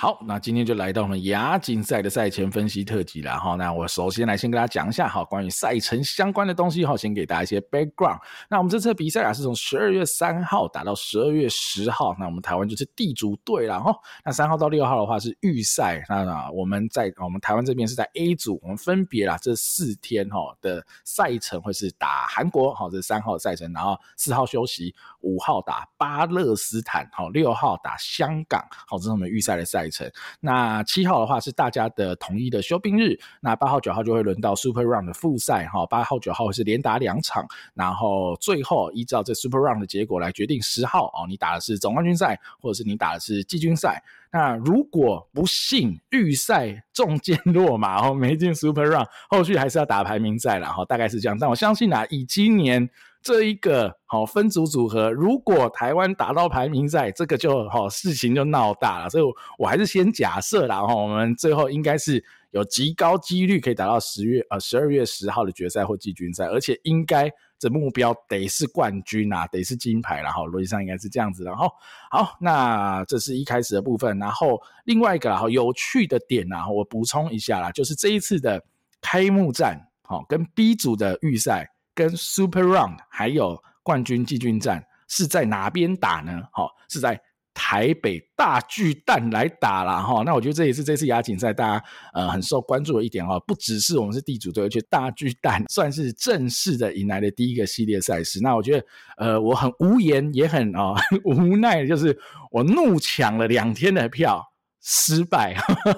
好，那今天就来到我们亚锦赛的赛前分析特辑了哈。那我首先来先跟大家讲一下哈，关于赛程相关的东西哈，先给大家一些 background。那我们这次比赛啊，是从十二月三号打到十二月十号。那我们台湾就是地主队了哈。那三号到六号的话是预赛。那我们在我们台湾这边是在 A 组，我们分别啦这四天哈的赛程会是打韩国哈，这三号赛程，然后四号休息，五号打巴勒斯坦，好，六号打香港，好，这是我们预赛的赛程。那七号的话是大家的统一的休兵日，那八号九号就会轮到 Super Round 的复赛哈，八号九号是连打两场，然后最后依照这 Super Round 的结果来决定十号哦，你打的是总冠军赛，或者是你打的是季军赛。那如果不幸预赛中箭 落马哦，没进 Super Round，后续还是要打排名赛了哈，大概是这样。但我相信啊，以今年。这一个好分组组合，如果台湾打到排名赛，这个就好事情就闹大了。所以，我还是先假设啦哈，我们最后应该是有极高几率可以打到十月呃十二月十号的决赛或季军赛，而且应该这目标得是冠军啊，得是金牌啦哈，逻辑上应该是这样子的哈。好，那这是一开始的部分，然后另外一个哈有趣的点啊，我补充一下啦，就是这一次的开幕战，好跟 B 组的预赛。跟 Super Round 还有冠军季军战是在哪边打呢？哈，是在台北大巨蛋来打啦。哈。那我觉得这也是这次亚锦赛大家呃很受关注的一点哈，不只是我们是地主队，而且大巨蛋算是正式的迎来的第一个系列赛事。那我觉得呃我很无言也很啊、无奈，就是我怒抢了两天的票。失败，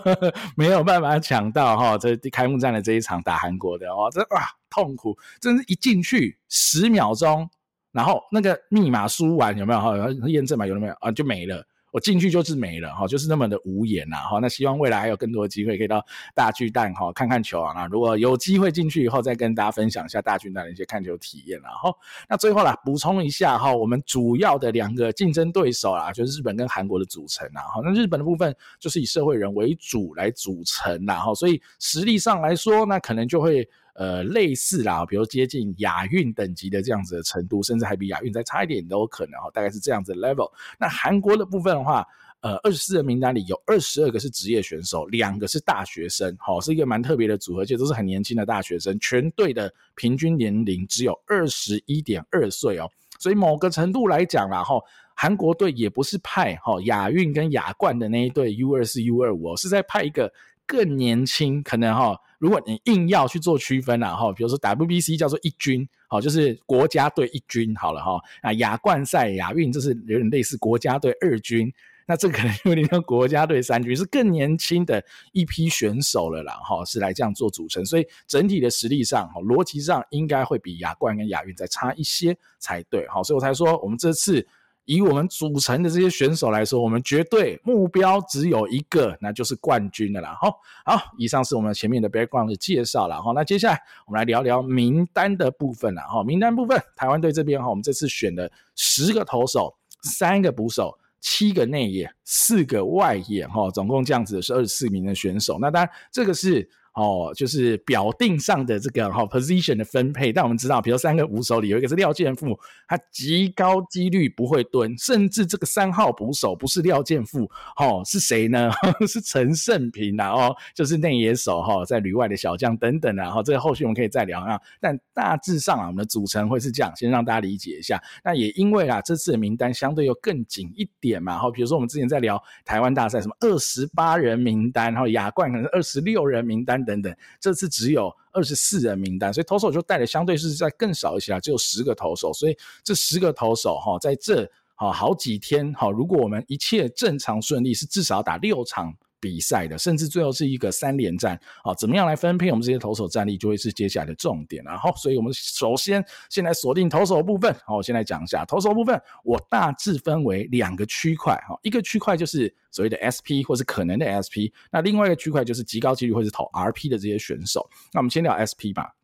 没有办法抢到哈，这开幕战的这一场打韩国的哦，这啊痛苦，真是一进去十秒钟，然后那个密码输完有没有哈？验证码有了没有啊？就没了。我进去就是没了哈，就是那么的无言呐哈。那希望未来还有更多的机会可以到大巨蛋哈看看球啊。如果有机会进去以后，再跟大家分享一下大巨蛋的一些看球体验啦哈。那最后啦，补充一下哈，我们主要的两个竞争对手啦，就是日本跟韩国的组成啦哈。那日本的部分就是以社会人为主来组成啦哈，所以实力上来说，那可能就会。呃，类似啦，比如接近亚运等级的这样子的程度，甚至还比亚运再差一点都有可能哈，大概是这样子 level。那韩国的部分的话，呃，二十四人名单里有二十二个是职业选手，两个是大学生，好，是一个蛮特别的组合，而且都是很年轻的大学生，全队的平均年龄只有二十一点二岁哦，所以某个程度来讲啦，哈，韩国队也不是派哈亚运跟亚冠的那一队 U 二四 U 二五哦，是在派一个更年轻，可能哈。如果你硬要去做区分啊，哈，比如说 WBC 叫做一军，好，就是国家队一军好了哈，啊，亚冠赛、亚运就是有点类似国家队二军，那这可能有点像国家队三军，是更年轻的一批选手了啦，哈，是来这样做组成，所以整体的实力上，哈，逻辑上应该会比亚冠跟亚运再差一些才对，好，所以我才说我们这次。以我们组成的这些选手来说，我们绝对目标只有一个，那就是冠军的啦。好，好，以上是我们前面的 background 的介绍了哈。那接下来我们来聊聊名单的部分了哈。名单部分，台湾队这边哈，我们这次选了十个投手，三个捕手，七个内野，四个外野哈，总共这样子是二十四名的选手。那当然，这个是。哦，就是表定上的这个哈、哦、position 的分配，但我们知道，比如三个捕手里有一个是廖建富，他极高几率不会蹲，甚至这个三号捕手不是廖建富，哦，是谁呢？是陈胜平呐，哦，就是内野手哈、哦，在旅外的小将等等啊，哈，这个后续我们可以再聊啊。但大致上啊，我们的组成会是这样，先让大家理解一下。那也因为啊，这次的名单相对又更紧一点嘛，哈，比如说我们之前在聊台湾大赛，什么二十八人名单，然后亚冠可能是二十六人名单。等等，这次只有二十四人名单，所以投手就带的相对是在更少一些啊，只有十个投手，所以这十个投手哈，在这好好几天哈，如果我们一切正常顺利，是至少要打六场。比赛的，甚至最后是一个三连战啊，怎么样来分配我们这些投手战力，就会是接下来的重点。然后，所以我们首先先来锁定投手部分。好，我先来讲一下投手部分，我大致分为两个区块哈，一个区块就是所谓的 SP 或是可能的 SP，那另外一个区块就是极高几率会是投 RP 的这些选手。那我们先聊 SP 吧，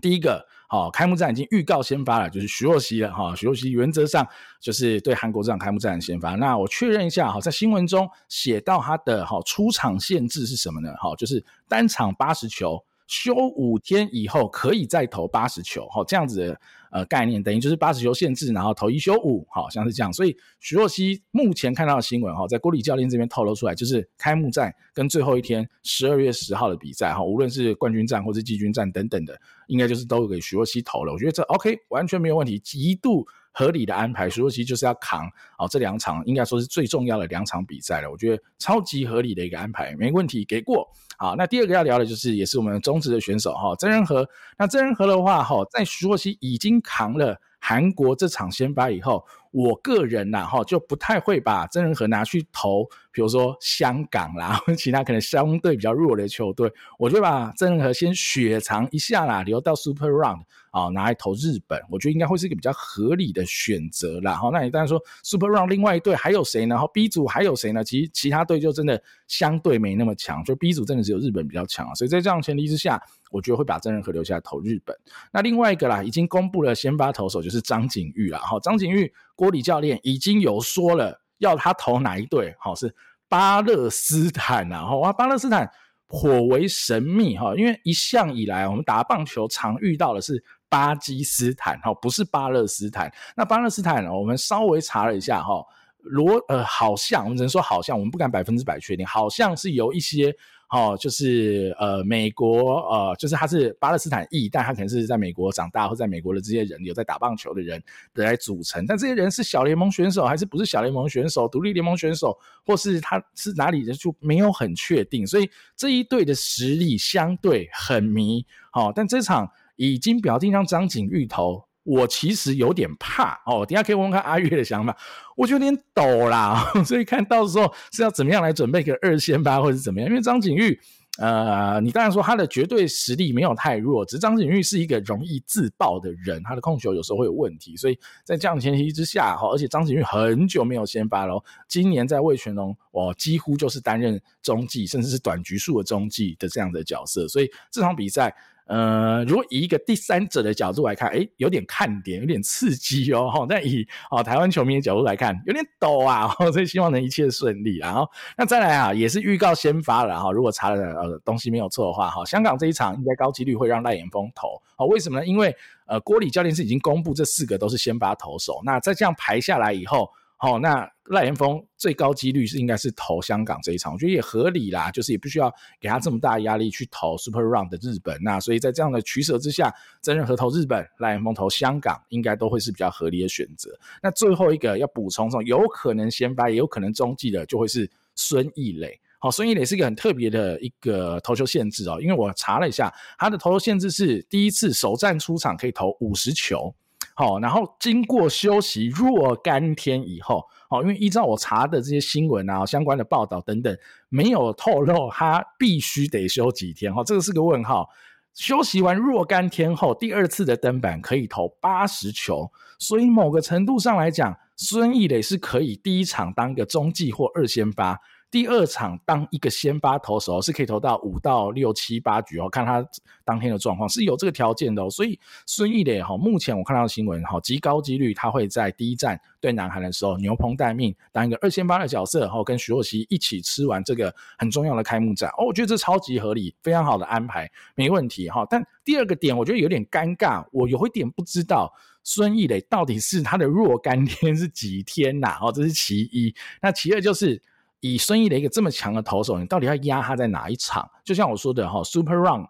第一个。哦，开幕战已经预告先发了，就是徐若曦了哈。徐若曦原则上就是对韩国这场开幕战先发。那我确认一下哈，在新闻中写到他的哈出场限制是什么呢？哈，就是单场八十球，休五天以后可以再投八十球，哈，这样子的呃概念，等于就是八十球限制，然后投一休五，好像是这样。所以徐若曦目前看到的新闻，哈，在郭李教练这边透露出来，就是开幕战跟最后一天十二月十号的比赛，哈，无论是冠军战或是季军战等等的，应该就是都给徐若曦投了。我觉得这 OK，完全没有问题，极度。合理的安排，徐若曦就是要扛哦，这两场应该说是最重要的两场比赛了。我觉得超级合理的一个安排，没问题，给过。好，那第二个要聊的就是，也是我们中职的选手哈，曾仁和。那曾仁和的话哈，在徐若曦已经扛了韩国这场先发以后，我个人呐哈就不太会把曾仁和拿去投，比如说香港啦，或其他可能相对比较弱的球队，我就把曾仁和先雪藏一下啦，留到 Super Round 啊，拿来投日本，我觉得应该会是一个比较合理的选择啦。哈，那你当然说 Super Round 另外一队还有谁呢？哈，B 组还有谁呢？其实其他队就真的相对没那么强，就 B 组真的只有日本比较强啊。所以在这样前提之下，我觉得会把曾仁和留下来投日本。那另外一个啦，已经公布了先发投手就是张景玉啦。哈，张景玉郭里教练已经有说了，要他投哪一队？好，是巴勒斯坦啊。哈，哇，巴勒斯坦颇为神秘哈，因为一向以来我们打棒球常遇到的是巴基斯坦，哈，不是巴勒斯坦。那巴勒斯坦，我们稍微查了一下哈，罗呃，好像我们只能说好像，我们不敢百分之百确定，好像是有一些。哦，就是呃，美国呃，就是他是巴勒斯坦裔，但他可能是在美国长大或在美国的这些人有在打棒球的人来组成。但这些人是小联盟选手还是不是小联盟选手、独立联盟选手，或是他是哪里的，就没有很确定。所以这一队的实力相对很迷。哦，但这场已经表定让张景玉投。我其实有点怕哦，等下可以问问看阿月的想法。我就有点抖啦，所以看到时候是要怎么样来准备个二先发，或者是怎么样？因为张景玉，呃，你当然说他的绝对实力没有太弱，只是张景玉是一个容易自爆的人，他的控球有时候会有问题。所以在这样的前提之下，哈，而且张景玉很久没有先发了，今年在魏全龙，我几乎就是担任中继，甚至是短局数的中继的这样的角色，所以这场比赛。呃，如果以一个第三者的角度来看，诶，有点看点，有点刺激哦。哈，但以哦台湾球迷的角度来看，有点抖啊。所以希望能一切顺利。然后，那再来啊，也是预告先发了哈。如果查了呃东西没有错的话，哈，香港这一场应该高几率会让赖延峰投。好，为什么呢？因为呃郭李教练是已经公布这四个都是先发投手。那在这样排下来以后。好、哦，那赖延峰最高几率是应该是投香港这一场，我觉得也合理啦，就是也不需要给他这么大压力去投 Super Round 的日本。那所以在这样的取舍之下，曾仁和投日本，赖延峰投香港，应该都会是比较合理的选择。那最后一个要补充这种有可能先发，也有可能中继的，就会是孙艺磊。好、哦，孙艺磊是一个很特别的一个投球限制哦，因为我查了一下，他的投球限制是第一次首战出场可以投五十球。好，然后经过休息若干天以后，好，因为依照我查的这些新闻啊、相关的报道等等，没有透露他必须得休几天，哈，这个是个问号。休息完若干天后，第二次的登板可以投八十球，所以某个程度上来讲，孙艺磊是可以第一场当个中继或二先发。第二场当一个先发投手是可以投到五到六七八局哦，看他当天的状况是有这个条件的哦。所以孙艺磊哈，目前我看到的新闻哈，极高几率他会在第一站对南韩的时候牛棚待命，当一个二先发的角色，然后跟徐若曦一起吃完这个很重要的开幕战哦，我觉得这超级合理，非常好的安排，没问题哈。但第二个点我觉得有点尴尬，我有一点不知道孙艺磊到底是他的若干天是几天呐？哦，这是其一。那其二就是。以孙艺磊一个这么强的投手，你到底要压他在哪一场？就像我说的哈，Super Run，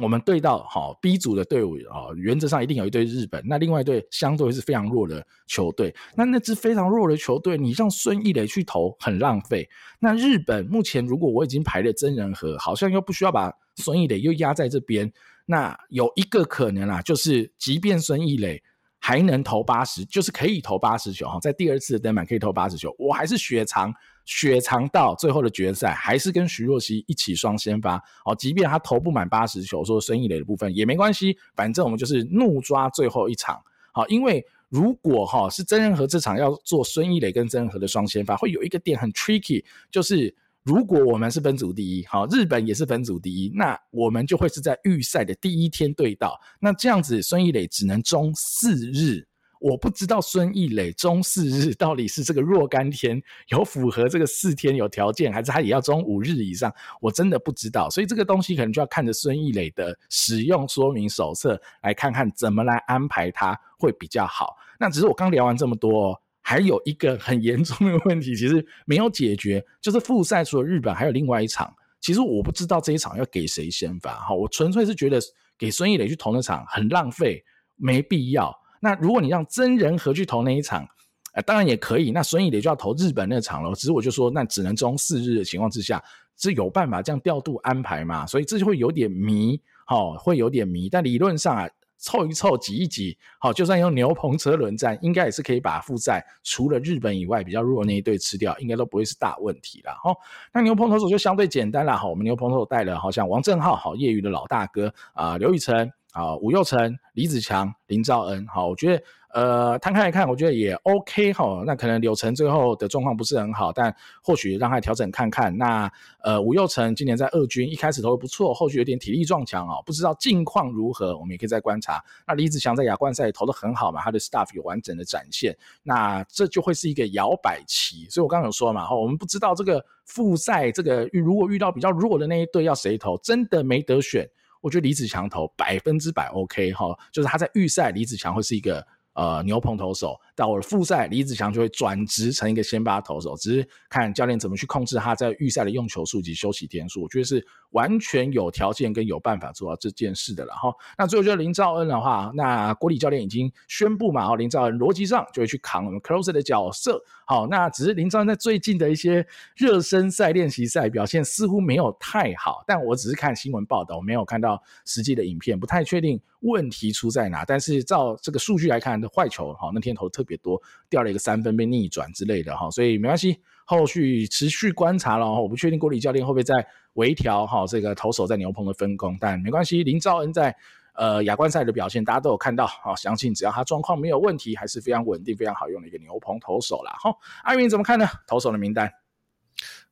我们对到哈 B 组的队伍啊，原则上一定有一队日本，那另外一队相对是非常弱的球队。那那支非常弱的球队，你让孙艺磊去投很浪费。那日本目前如果我已经排了真人和，好像又不需要把孙艺磊又压在这边。那有一个可能啦，就是即便孙艺磊。还能投八十，就是可以投八十球哈，在第二次的登板可以投八十球，我还是雪藏雪藏到最后的决赛，还是跟徐若曦一起双先发哦。即便他投不满八十球，说孙艺磊的部分也没关系，反正我们就是怒抓最后一场好，因为如果哈是曾仁和这场要做孙艺磊跟曾仁和的双先发，会有一个点很 tricky，就是。如果我们是分组第一，好，日本也是分组第一，那我们就会是在预赛的第一天对到。那这样子，孙艺磊只能中四日。我不知道孙易磊中四日到底是这个若干天有符合这个四天有条件，还是他也要中五日以上，我真的不知道。所以这个东西可能就要看着孙易磊的使用说明手册来看看怎么来安排他会比较好。那只是我刚聊完这么多，哦还有一个很严重的问题，其实没有解决，就是复赛除了日本，还有另外一场。其实我不知道这一场要给谁先发，哈，我纯粹是觉得给孙艺磊去投那场很浪费，没必要。那如果你让真人和去投那一场，呃，当然也可以。那孙易磊就要投日本那场了。只是我就说，那只能中四日的情况之下，是有办法这样调度安排嘛？所以这就会有点迷，哈，会有点迷。但理论上啊。凑一凑，挤一挤，好，就算用牛棚车轮战，应该也是可以把负债除了日本以外比较弱那一队吃掉，应该都不会是大问题了。哈，那牛棚投手就相对简单了。哈，我们牛棚投手带了，好像王正浩，好，业余的老大哥啊，刘宇辰，啊，吴又成，李子强，林兆恩，好，我觉得。呃，摊开来看，我觉得也 OK 哈。那可能柳成最后的状况不是很好，但或许让他调整看看。那呃，吴又成今年在二军一开始投的不错，后续有点体力撞墙哦，不知道近况如何，我们也可以再观察。那李子强在亚冠赛投的很好嘛，他的 staff 有完整的展现，那这就会是一个摇摆期。所以我刚刚有说嘛，哈，我们不知道这个复赛这个如果遇到比较弱的那一队要谁投，真的没得选。我觉得李子强投百分之百 OK 哈，就是他在预赛李子强会是一个。呃，牛棚投手到了复赛，李子强就会转职成一个先发投手，只是看教练怎么去控制他在预赛的用球数及休息天数，我觉得是完全有条件跟有办法做到这件事的了哈。那最后就是林兆恩的话，那郭李教练已经宣布嘛，林兆恩逻辑上就会去扛我们 closer 的角色。好，那只是林兆恩在最近的一些热身赛、练习赛表现似乎没有太好，但我只是看新闻报道，我没有看到实际的影片，不太确定问题出在哪。但是照这个数据来看，的坏球哈，那天投特别多，掉了一个三分被逆转之类的哈，所以没关系，后续持续观察了。我不确定郭李教练会不会再微调哈这个投手在牛棚的分工，但没关系。林兆恩在呃亚冠赛的表现，大家都有看到啊，相信只要他状况没有问题，还是非常稳定、非常好用的一个牛棚投手啦。好，阿云怎么看呢？投手的名单，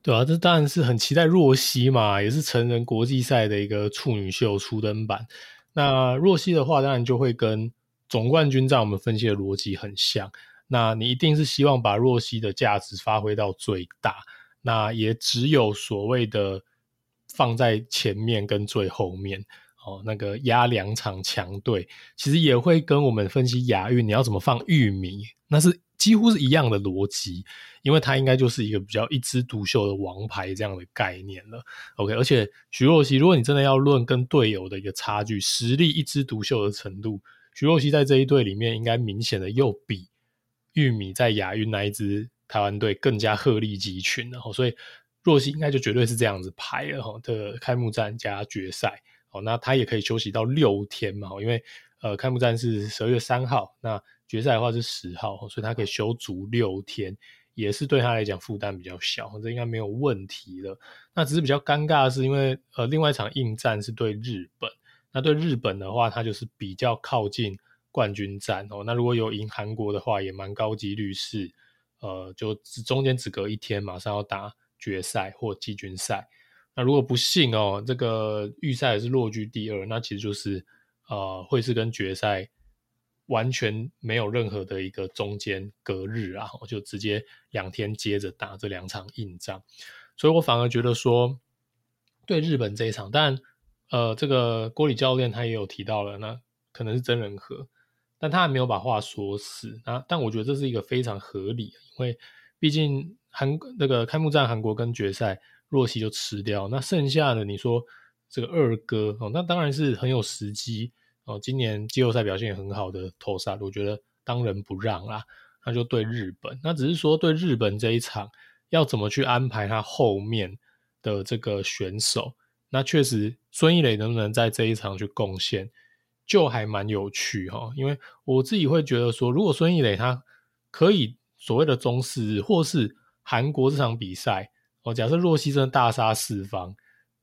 对啊，这当然是很期待若曦嘛，也是成人国际赛的一个处女秀初登板。那若曦的话，当然就会跟。总冠军在我们分析的逻辑很像，那你一定是希望把若曦的价值发挥到最大，那也只有所谓的放在前面跟最后面哦，那个压两场强队，其实也会跟我们分析亚运你要怎么放玉米，那是几乎是一样的逻辑，因为它应该就是一个比较一枝独秀的王牌这样的概念了。OK，而且徐若曦，如果你真的要论跟队友的一个差距，实力一枝独秀的程度。徐若曦在这一队里面，应该明显的又比玉米在亚运那一支台湾队更加鹤立鸡群，然后所以若曦应该就绝对是这样子排了哈的开幕战加决赛，哦，那他也可以休息到六天嘛，因为呃开幕战是十二月三号，那决赛的话是十号，所以他可以休足六天，也是对他来讲负担比较小，这应该没有问题了。那只是比较尴尬的是，因为呃另外一场硬战是对日本。那对日本的话，它就是比较靠近冠军战哦。那如果有赢韩国的话，也蛮高几率是，呃，就只中间只隔一天，马上要打决赛或季军赛。那如果不幸哦，这个预赛也是落居第二，那其实就是呃，会是跟决赛完全没有任何的一个中间隔日啊，就直接两天接着打这两场硬仗。所以我反而觉得说，对日本这一场，但。呃，这个郭里教练他也有提到了，那可能是真人和，但他还没有把话说死。那但我觉得这是一个非常合理，因为毕竟韩那个开幕战韩国跟决赛若曦就吃掉，那剩下的你说这个二哥哦，那当然是很有时机哦。今年季后赛表现也很好的投手，我觉得当仁不让啦。那就对日本，那只是说对日本这一场要怎么去安排他后面的这个选手。那确实，孙易磊能不能在这一场去贡献，就还蛮有趣哈。因为我自己会觉得说，如果孙易磊他可以所谓的中四日，或是韩国这场比赛，哦，假设若熙真的大杀四方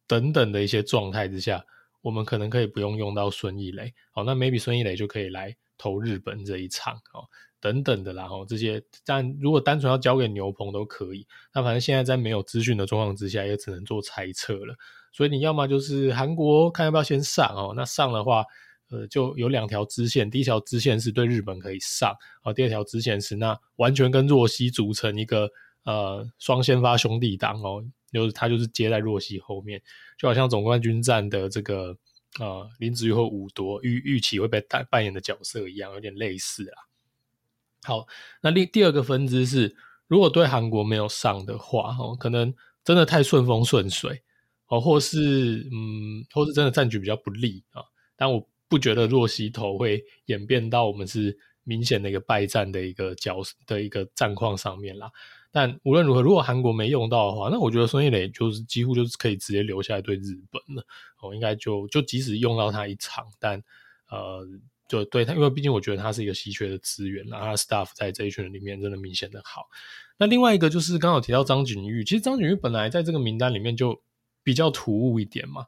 等等的一些状态之下，我们可能可以不用用到孙易磊，好，那 maybe 孙易磊就可以来投日本这一场，哦，等等的啦，哦，这些，但如果单纯要交给牛棚都可以，那反正现在在没有资讯的状况之下，也只能做猜测了。所以你要么就是韩国看要不要先上哦，那上的话，呃，就有两条支线，第一条支线是对日本可以上，啊，第二条支线是那完全跟若曦组成一个呃双先发兄弟档哦，就是他就是接在若曦后面，就好像总冠军战的这个呃林子玉或武夺玉玉期会被扮扮演的角色一样，有点类似啊。好，那第第二个分支是，如果对韩国没有上的话，哦，可能真的太顺风顺水，哦，或是嗯，或是真的战局比较不利啊，但我。不觉得若溪头会演变到我们是明显的一个败战的一个角的一个战况上面啦。但无论如何，如果韩国没用到的话，那我觉得孙艺磊就是几乎就是可以直接留下来对日本了。我应该就就即使用到他一场，但呃，就对他，因为毕竟我觉得他是一个稀缺的资源，然后他 staff 在这一群人里面真的明显的好。那另外一个就是刚好提到张景玉，其实张景玉本来在这个名单里面就比较突兀一点嘛。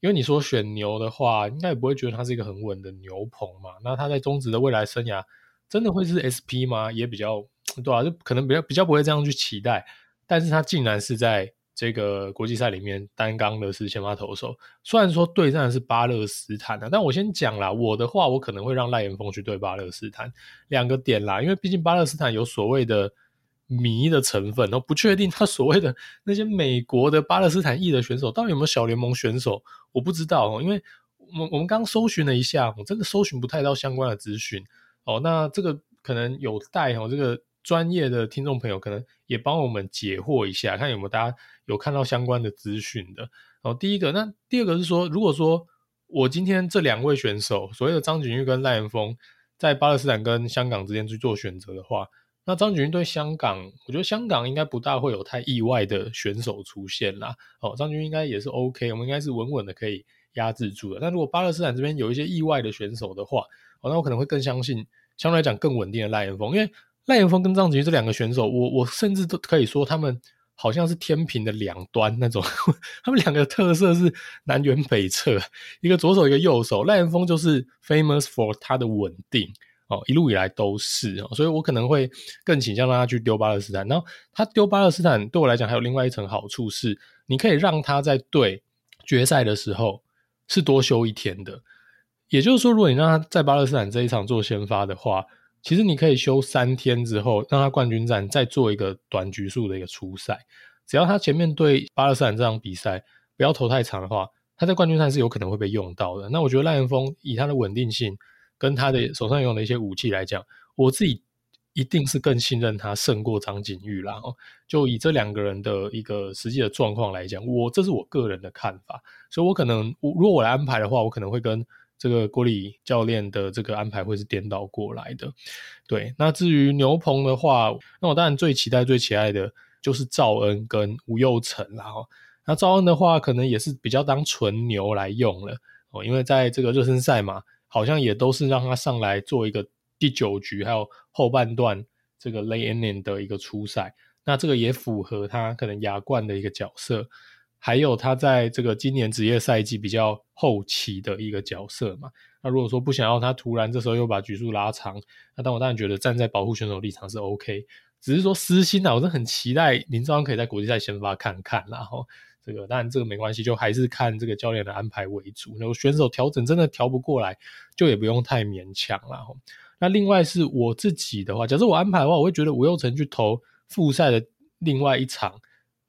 因为你说选牛的话，应该也不会觉得他是一个很稳的牛棚嘛。那他在中职的未来生涯，真的会是 SP 吗？也比较对啊，就可能比较比较不会这样去期待。但是他竟然是在这个国际赛里面担纲的是先发投手，虽然说对战的是巴勒斯坦的，但我先讲啦，我的话我可能会让赖延峰去对巴勒斯坦，两个点啦，因为毕竟巴勒斯坦有所谓的。迷的成分，然后不确定他所谓的那些美国的巴勒斯坦裔的选手到底有没有小联盟选手，我不知道哦，因为我们我们刚搜寻了一下，我真的搜寻不太到相关的资讯哦。那这个可能有待哦，这个专业的听众朋友可能也帮我们解惑一下，看有没有大家有看到相关的资讯的。然哦，第一个，那第二个是说，如果说我今天这两位选手，所谓的张景玉跟赖延峰，在巴勒斯坦跟香港之间去做选择的话。那张景玉对香港，我觉得香港应该不大会有太意外的选手出现啦。哦，张景玉应该也是 OK，我们应该是稳稳的可以压制住的。但如果巴勒斯坦这边有一些意外的选手的话，哦，那我可能会更相信相对来讲更稳定的赖延峰，因为赖延峰跟张菊这两个选手，我我甚至都可以说他们好像是天平的两端那种，他们两个特色是南辕北辙，一个左手一个右手，赖延峰就是 famous for 他的稳定。哦，一路以来都是哦，所以我可能会更倾向让他去丢巴勒斯坦。然后他丢巴勒斯坦对我来讲还有另外一层好处是，你可以让他在对决赛的时候是多休一天的。也就是说，如果你让他在巴勒斯坦这一场做先发的话，其实你可以休三天之后，让他冠军战再做一个短局数的一个出赛。只要他前面对巴勒斯坦这场比赛不要投太长的话，他在冠军赛是有可能会被用到的。那我觉得赖延峰以他的稳定性。跟他的手上用的一些武器来讲，我自己一定是更信任他胜过张景玉啦。哦，就以这两个人的一个实际的状况来讲，我这是我个人的看法，所以我可能如果我来安排的话，我可能会跟这个郭里教练的这个安排会是颠倒过来的。对，那至于牛棚的话，那我当然最期待、最期待的就是赵恩跟吴又成啦。哦，那赵恩的话，可能也是比较当纯牛来用了哦，因为在这个热身赛嘛。好像也都是让他上来做一个第九局，还有后半段这个 lay inning 的一个初赛，那这个也符合他可能亚冠的一个角色，还有他在这个今年职业赛季比较后期的一个角色嘛。那如果说不想要他突然这时候又把局数拉长，那但我当然觉得站在保护选手立场是 OK，只是说私心啊，我是很期待林昭恩可以在国际赛先发看看，然后。这个当然这个没关系，就还是看这个教练的安排为主。然后选手调整真的调不过来，就也不用太勉强了。那另外是我自己的话，假设我安排的话，我会觉得吴又成去投复赛的另外一场，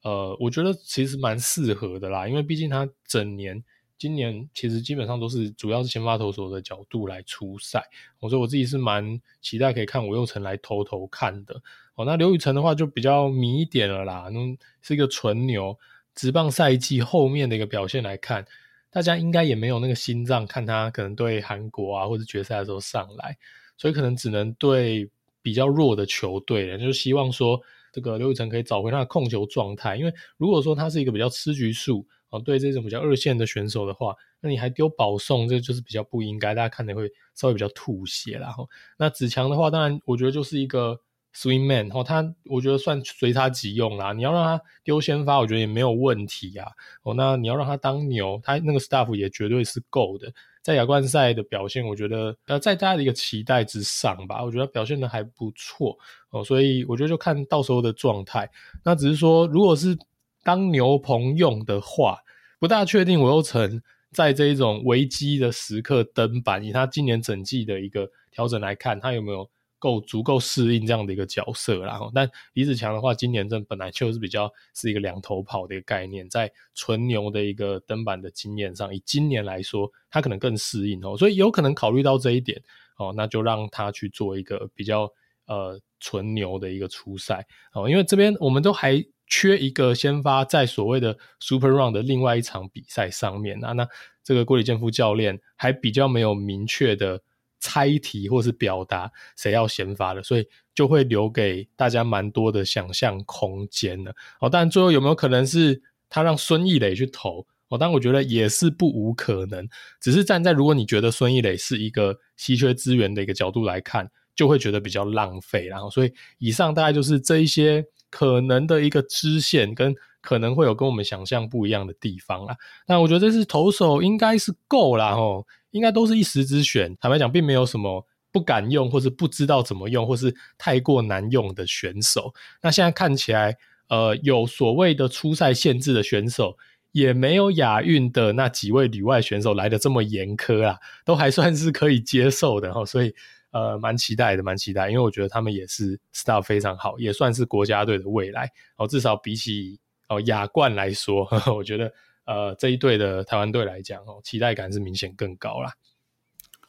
呃，我觉得其实蛮适合的啦，因为毕竟他整年今年其实基本上都是主要是先发投手的角度来出赛，所以我自己是蛮期待可以看吴又成来投投看的。哦，那刘宇辰的话就比较迷一点了啦，那是一个纯牛。职棒赛季后面的一个表现来看，大家应该也没有那个心脏看他可能对韩国啊或者决赛的时候上来，所以可能只能对比较弱的球队了，就希望说这个刘宇辰可以找回他的控球状态。因为如果说他是一个比较吃局数啊，对这种比较二线的选手的话，那你还丢保送，这就是比较不应该，大家看的会稍微比较吐血啦。那子强的话，当然我觉得就是一个。Swing man，哦，他我觉得算随他即用啦。你要让他丢先发，我觉得也没有问题啊。哦，那你要让他当牛，他那个 staff 也绝对是够的。在亚冠赛的表现，我觉得呃，在大家的一个期待之上吧。我觉得表现的还不错哦，所以我觉得就看到时候的状态。那只是说，如果是当牛棚用的话，不大确定我又成在这一种危机的时刻登板，以他今年整季的一个调整来看，他有没有够足够适应这样的一个角色？然后，但李子强的话，今年这本来就是比较是一个两头跑的一个概念，在纯牛的一个登板的经验上，以今年来说，他可能更适应哦，所以有可能考虑到这一点哦，那就让他去做一个比较呃纯牛的一个初赛哦，因为这边我们都还。缺一个先发在所谓的 Super Run 的另外一场比赛上面啊，那这个郭李建夫教练还比较没有明确的猜题或是表达谁要先发的，所以就会留给大家蛮多的想象空间的哦。但最后有没有可能是他让孙艺磊去投哦？但我觉得也是不无可能，只是站在如果你觉得孙艺磊是一个稀缺资源的一个角度来看，就会觉得比较浪费。然后所以以上大概就是这一些。可能的一个支线跟可能会有跟我们想象不一样的地方啦。那我觉得这是投手应该是够啦齁，应该都是一时之选。坦白讲，并没有什么不敢用，或是不知道怎么用，或是太过难用的选手。那现在看起来，呃，有所谓的初赛限制的选手，也没有亚运的那几位旅外选手来得这么严苛啦，都还算是可以接受的齁。所以。呃，蛮期待的，蛮期待，因为我觉得他们也是 staff 非常好，也算是国家队的未来哦。至少比起哦亚冠来说呵呵，我觉得呃这一队的台湾队来讲哦，期待感是明显更高啦。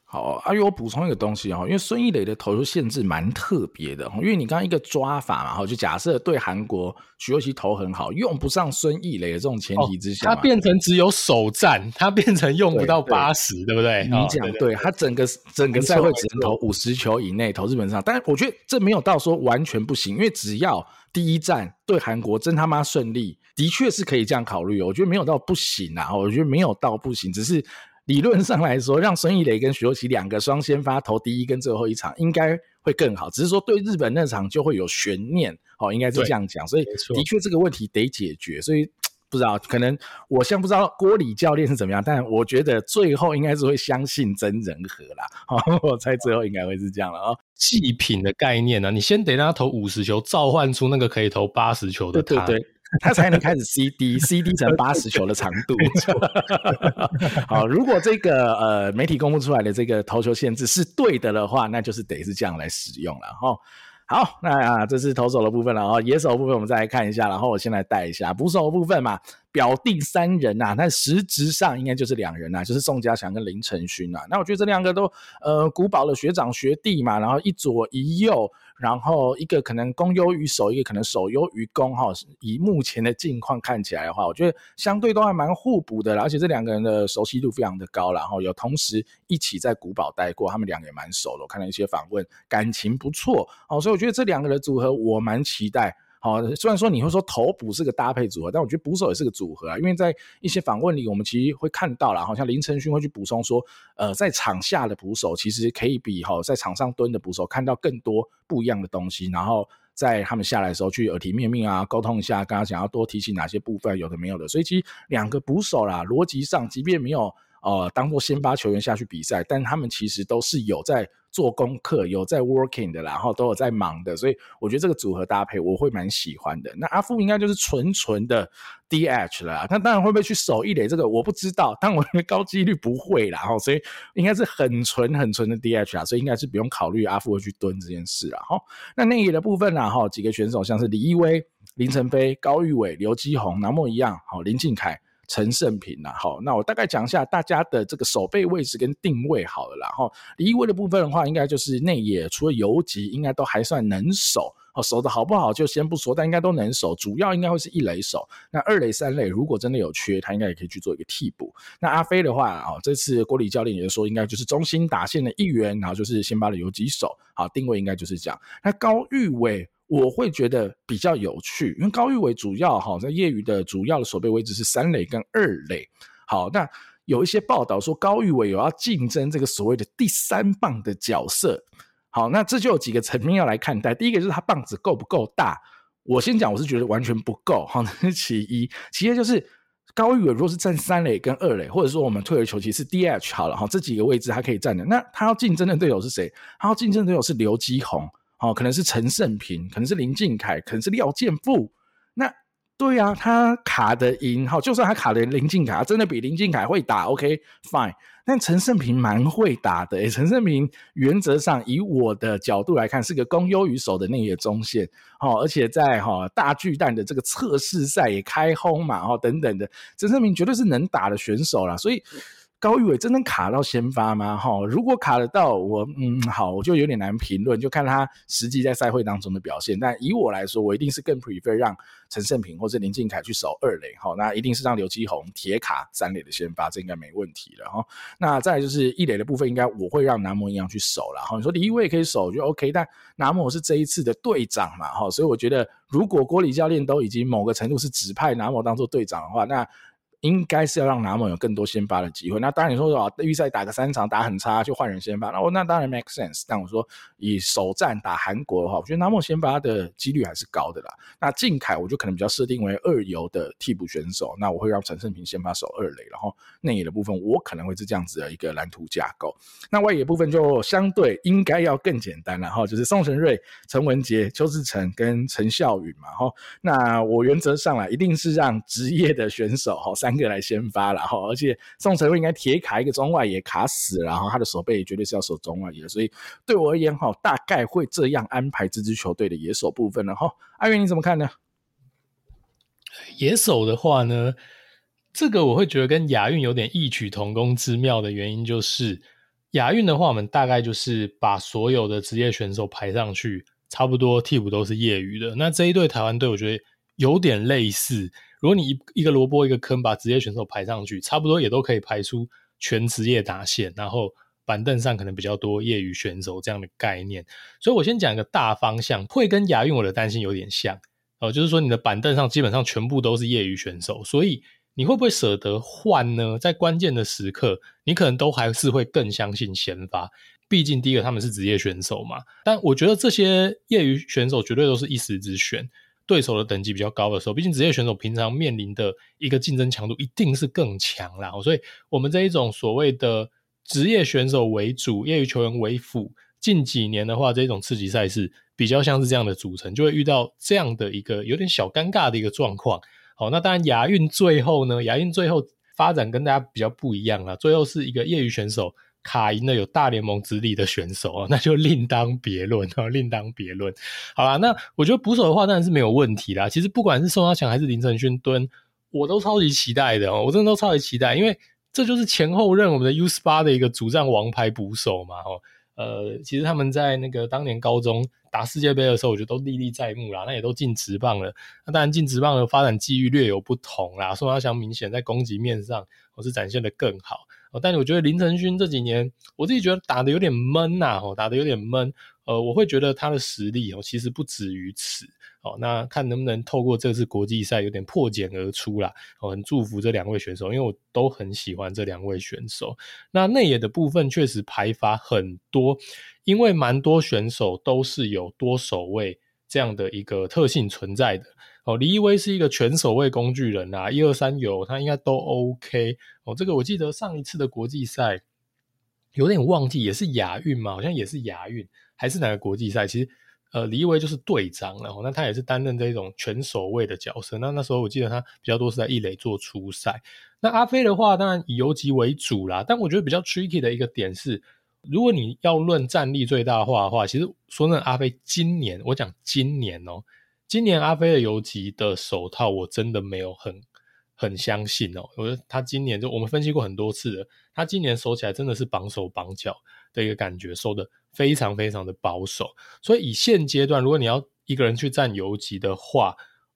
好，阿、啊、我补充一个东西哈，因为孙艺磊的投球限制蛮特别的，因为你刚刚一个抓法嘛，哈，就假设对韩国徐若曦投很好，用不上孙艺磊的这种前提之下，他、哦、变成只有首战，他变成用不到八十，对不对？你讲对，他整个整个赛会只能投五十球以内，投日本上，但是我觉得这没有到说完全不行，因为只要第一战对韩国真他妈顺利，的确是可以这样考虑，我觉得没有到不行啊，我觉得没有到不行，只是。理论上来说，让孙艺磊跟徐若琪两个双先发投第一跟最后一场，应该会更好。只是说对日本那场就会有悬念，哦，应该是这样讲。所以的确这个问题得解决。所以不知道，可能我现在不知道郭里教练是怎么样，但我觉得最后应该是会相信真人和啦。哦，我猜最后应该会是这样了啊。祭品的概念呢，你先得让他投五十球，召唤出那个可以投八十球的他。对对对 他才能开始 CD，CD 成八十球的长度。好，如果这个呃媒体公布出来的这个投球限制是对的的话，那就是得是这样来使用了哈。好，那啊，这是投手的部分了啊，野手的部分我们再来看一下，然后我先来带一下捕手的部分嘛，表定三人呐、啊，但实质上应该就是两人呐、啊，就是宋家祥跟林承勋呐。那我觉得这两个都呃古堡的学长学弟嘛，然后一左一右。然后一个可能攻优于守，一个可能守优于攻哈。以目前的境况看起来的话，我觉得相对都还蛮互补的，而且这两个人的熟悉度非常的高，然后有同时一起在古堡待过，他们两个也蛮熟的。我看了一些访问，感情不错哦，所以我觉得这两个人组合我蛮期待。好，虽然说你会说投捕是个搭配组合，但我觉得捕手也是个组合啊。因为在一些访问里，我们其实会看到了，好像林承勋会去补充说，呃，在场下的捕手其实可以比哈在场上蹲的捕手看到更多不一样的东西，然后在他们下来的时候去耳提面命啊，沟通一下，刚刚想要多提醒哪些部分有的没有的。所以其实两个捕手啦，逻辑上即便没有呃当做先发球员下去比赛，但他们其实都是有在。做功课有在 working 的，然后都有在忙的，所以我觉得这个组合搭配我会蛮喜欢的。那阿富应该就是纯纯的 DH 了，那当然会不会去守一垒这个我不知道，但我认为高几率不会啦，所以应该是很纯很纯的 DH 啊，所以应该是不用考虑阿富会去蹲这件事啊。哈，那内野的部分呢，哈，几个选手像是李一威、林晨飞、高玉伟、刘基宏、南莫一样，好，林靖凯。陈胜平呐，好，那我大概讲一下大家的这个守备位置跟定位好了啦。然后李一威的部分的话，应该就是内野，除了游击，应该都还算能守。哦，守的好不好就先不说，但应该都能守。主要应该会是一垒手。那二垒、三垒如果真的有缺，他应该也可以去做一个替补。那阿飞的话啊，这次郭李教练也说，应该就是中心打线的一员，然后就是先发的游击手。好，定位应该就是这样。那高玉伟。我会觉得比较有趣，因为高玉伟主要哈在业余的主要的守备位置是三垒跟二垒。好，那有一些报道说高玉伟有要竞争这个所谓的第三棒的角色。好，那这就有几个层面要来看待。第一个就是他棒子够不够大。我先讲，我是觉得完全不够。好，那是其一。其二就是高玉伟如果是站三垒跟二垒，或者说我们退而求其次 DH 好了哈，这几个位置他可以站的。那他要竞争的对手是谁？他要竞争的对手是刘基宏。哦，可能是陈胜平，可能是林靖凯，可能是廖健富。那对啊，他卡得赢，好，就算他卡的林靖凯，真的比林靖凯会打，OK fine。但陈胜平蛮会打的，诶，陈胜平原则上以我的角度来看，是个攻优于守的那野中线，好，而且在哈大巨蛋的这个测试赛也开轰嘛，哦，等等的，陈胜平绝对是能打的选手啦，所以。高玉伟真能卡到先发吗？哈，如果卡得到我，嗯，好，我就有点难评论，就看他实际在赛会当中的表现。但以我来说，我一定是更 prefer 让陈胜平或者林靖凯去守二垒，哈，那一定是让刘基鸿铁卡三垒的先发，这应该没问题了，哈。那再就是一垒的部分，应该我会让南摩一样去守了，哈。你说李一威也可以守，就 OK，但南摩是这一次的队长嘛，哈，所以我觉得如果郭李教练都已经某个程度是指派南摩当做队长的话，那。应该是要让拿莫有更多先发的机会。那当然你说说预赛打个三场打很差就换人先发，那我那当然 make sense。但我说以首战打韩国的话，我觉得拿莫先发的几率还是高的啦。那靖凯我就可能比较设定为二游的替补选手，那我会让陈胜平先发守二垒，然后内野的部分我可能会是这样子的一个蓝图架构。那外野部分就相对应该要更简单了哈，就是宋晟睿、陈文杰、邱志成跟陈孝允嘛哈。那我原则上来一定是让职业的选手哈。三个来先发了哈，而且宋晟睿应该铁卡一个中外野卡死，然后他的守备绝对是要守中外野，所以对我而言哈，大概会这样安排这支球队的野手部分了哈。阿元你怎么看呢？野手的话呢，这个我会觉得跟亚运有点异曲同工之妙的原因就是，亚运的话我们大概就是把所有的职业选手排上去，差不多替补都是业余的。那这一队台湾队我觉得有点类似。如果你一一个萝卜一个坑把职业选手排上去，差不多也都可以排出全职业打线，然后板凳上可能比较多业余选手这样的概念。所以我先讲一个大方向，会跟亚运我的担心有点像哦，就是说你的板凳上基本上全部都是业余选手，所以你会不会舍得换呢？在关键的时刻，你可能都还是会更相信先发，毕竟第一个他们是职业选手嘛。但我觉得这些业余选手绝对都是一时之选。对手的等级比较高的时候，毕竟职业选手平常面临的一个竞争强度一定是更强啦。所以，我们这一种所谓的职业选手为主、业余球员为辅，近几年的话，这种刺激赛事比较像是这样的组成，就会遇到这样的一个有点小尴尬的一个状况。好，那当然亚运最后呢，亚运最后发展跟大家比较不一样啦，最后是一个业余选手。卡赢了有大联盟资历的选手啊，那就另当别论啊，另当别论。好啦，那我觉得捕手的话当然是没有问题啦。其实不管是宋家强还是林承勋蹲，我都超级期待的哦，我真的都超级期待，因为这就是前后任我们的 U 十八的一个主战王牌捕手嘛。哦，呃，其实他们在那个当年高中打世界杯的时候，我觉得都历历在目啦。那也都进职棒了，那当然进职棒的发展机遇略有不同啦。宋家强明显在攻击面上，我是展现的更好。但我觉得林承勋这几年，我自己觉得打得有点闷呐，打得有点闷。呃，我会觉得他的实力哦，其实不止于此。哦，那看能不能透过这次国际赛有点破茧而出啦。哦，很祝福这两位选手，因为我都很喜欢这两位选手。那内野的部分确实排法很多，因为蛮多选手都是有多守卫这样的一个特性存在的。哦，李一威是一个全守卫工具人啊，一二三游他应该都 OK。哦，这个我记得上一次的国际赛有点忘记，也是亚运嘛，好像也是亚运，还是哪个国际赛？其实，呃，李一威就是队长，然后那他也是担任这种全守卫的角色。那那时候我记得他比较多是在一垒做初赛。那阿飞的话，当然以游击为主啦，但我觉得比较 tricky 的一个点是，如果你要论战力最大化的话，其实说真的，阿飞今年我讲今年哦。今年阿飞的游击的手套，我真的没有很很相信哦。我觉得他今年就我们分析过很多次了，他今年守起来真的是绑手绑脚的一个感觉，守的非常非常的保守。所以以现阶段，如果你要一个人去站游击的话，